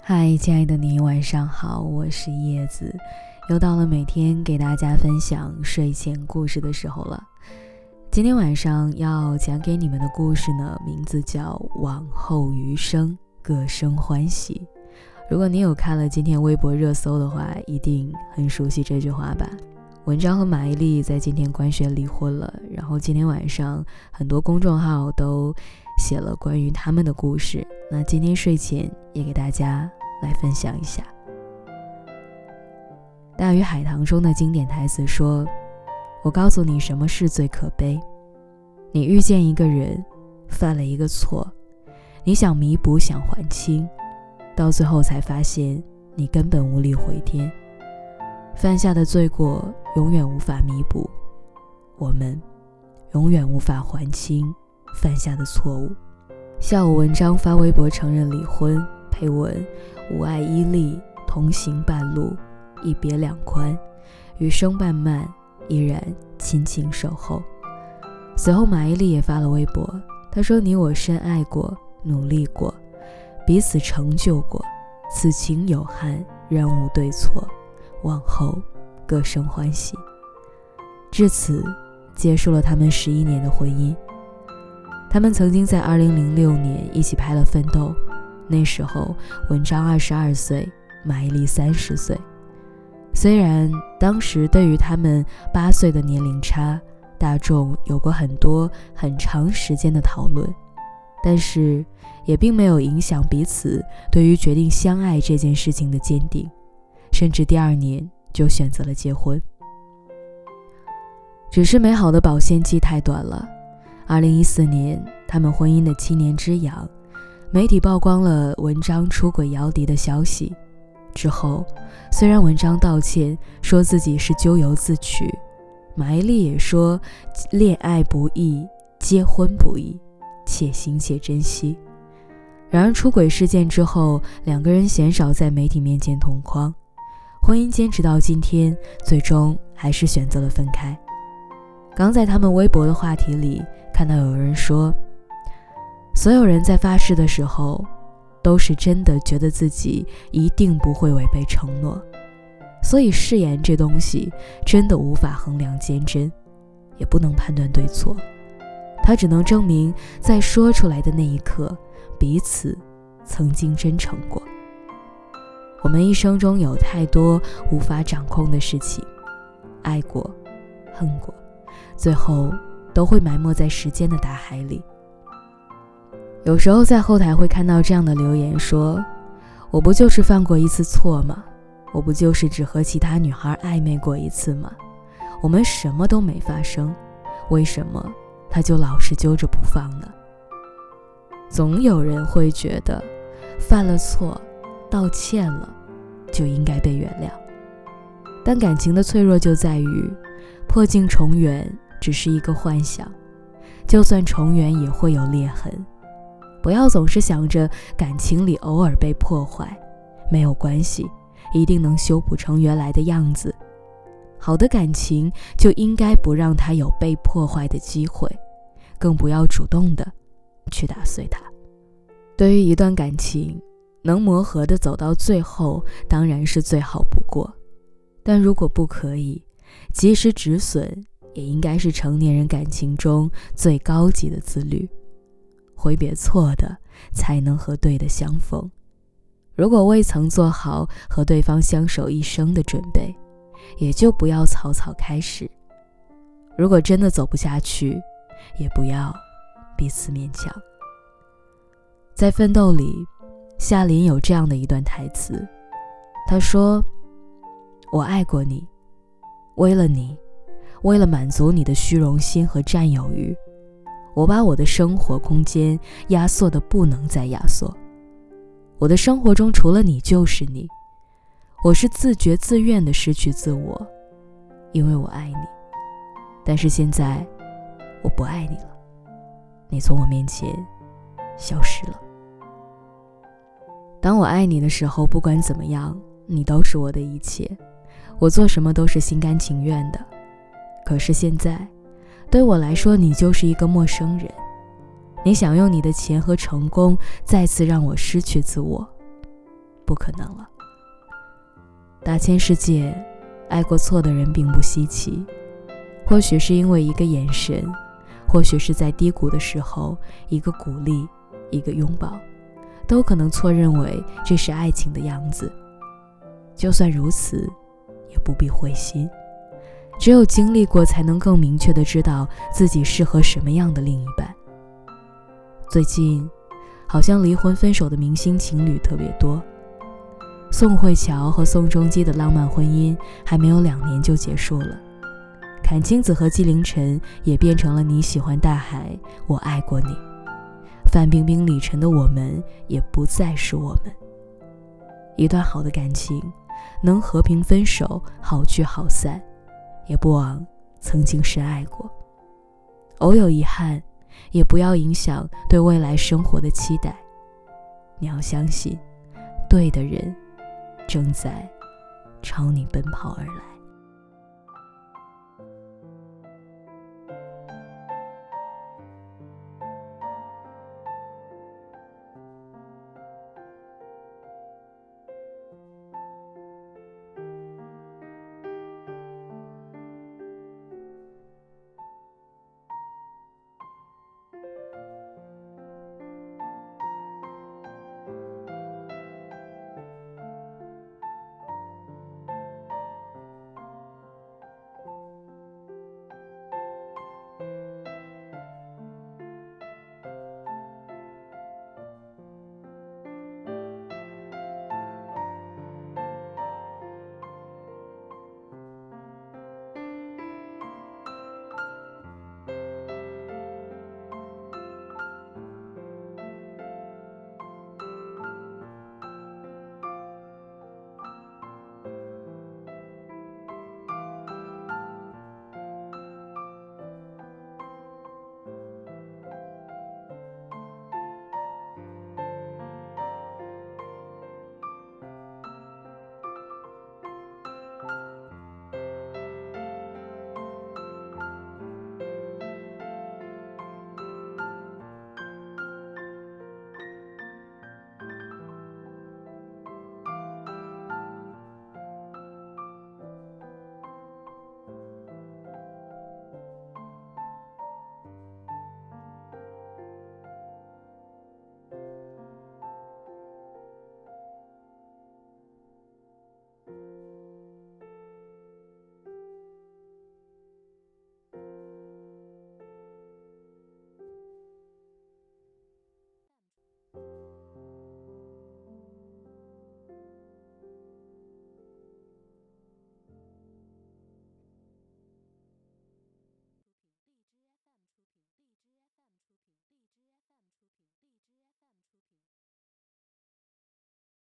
嗨，亲爱的你，晚上好，我是叶子，又到了每天给大家分享睡前故事的时候了。今天晚上要讲给你们的故事呢，名字叫《往后余生，各生欢喜》。如果你有看了今天微博热搜的话，一定很熟悉这句话吧？文章和马伊琍在今天官宣离婚了，然后今天晚上很多公众号都写了关于他们的故事。那今天睡前也给大家来分享一下。《大鱼海棠》中的经典台词说：“我告诉你，什么事最可悲？你遇见一个人，犯了一个错，你想弥补，想还清，到最后才发现你根本无力回天。”犯下的罪过永远无法弥补，我们永远无法还清犯下的错误。下午文章发微博承认离婚，配文：吾爱伊利，同行半路，一别两宽，余生漫漫，依然亲情守候。随后马伊琍也发了微博，她说：“你我深爱过，努力过，彼此成就过，此情有憾，人无对错。”往后，各生欢喜。至此，结束了他们十一年的婚姻。他们曾经在二零零六年一起拍了《奋斗》，那时候文章二十二岁，马伊琍三十岁。虽然当时对于他们八岁的年龄差，大众有过很多很长时间的讨论，但是也并没有影响彼此对于决定相爱这件事情的坚定。甚至第二年就选择了结婚，只是美好的保鲜期太短了。二零一四年，他们婚姻的七年之痒，媒体曝光了文章出轨姚笛的消息。之后，虽然文章道歉说自己是咎由自取，马伊琍也说恋爱不易，结婚不易，且行且珍惜。然而，出轨事件之后，两个人鲜少在媒体面前同框。婚姻坚持到今天，最终还是选择了分开。刚在他们微博的话题里看到有人说：“所有人在发誓的时候，都是真的觉得自己一定不会违背承诺，所以誓言这东西真的无法衡量坚贞，也不能判断对错，它只能证明在说出来的那一刻，彼此曾经真诚过。”我们一生中有太多无法掌控的事情，爱过，恨过，最后都会埋没在时间的大海里。有时候在后台会看到这样的留言说：“我不就是犯过一次错吗？我不就是只和其他女孩暧昧过一次吗？我们什么都没发生，为什么他就老是揪着不放呢？”总有人会觉得，犯了错，道歉了。就应该被原谅，但感情的脆弱就在于，破镜重圆只是一个幻想，就算重圆也会有裂痕。不要总是想着感情里偶尔被破坏，没有关系，一定能修补成原来的样子。好的感情就应该不让它有被破坏的机会，更不要主动的去打碎它。对于一段感情。能磨合的走到最后，当然是最好不过。但如果不可以，及时止损也应该是成年人感情中最高级的自律。挥别错的，才能和对的相逢。如果未曾做好和对方相守一生的准备，也就不要草草开始。如果真的走不下去，也不要彼此勉强。在奋斗里。夏琳有这样的一段台词，她说：“我爱过你，为了你，为了满足你的虚荣心和占有欲，我把我的生活空间压缩的不能再压缩。我的生活中除了你就是你，我是自觉自愿的失去自我，因为我爱你。但是现在，我不爱你了，你从我面前消失了。”当我爱你的时候，不管怎么样，你都是我的一切，我做什么都是心甘情愿的。可是现在，对我来说，你就是一个陌生人，你想用你的钱和成功再次让我失去自我，不可能了。大千世界，爱过错的人并不稀奇，或许是因为一个眼神，或许是在低谷的时候一个鼓励，一个拥抱，都可能错认为这是爱情的样子。就算如此，也不必灰心。只有经历过，才能更明确的知道自己适合什么样的另一半。最近，好像离婚分手的明星情侣特别多。宋慧乔和宋仲基的浪漫婚姻还没有两年就结束了，阚清子和纪凌尘也变成了你喜欢大海，我爱过你。范冰冰、李晨的我们也不再是我们。一段好的感情，能和平分手，好聚好散，也不枉曾经深爱过。偶有遗憾。也不要影响对未来生活的期待。你要相信，对的人正在朝你奔跑而来。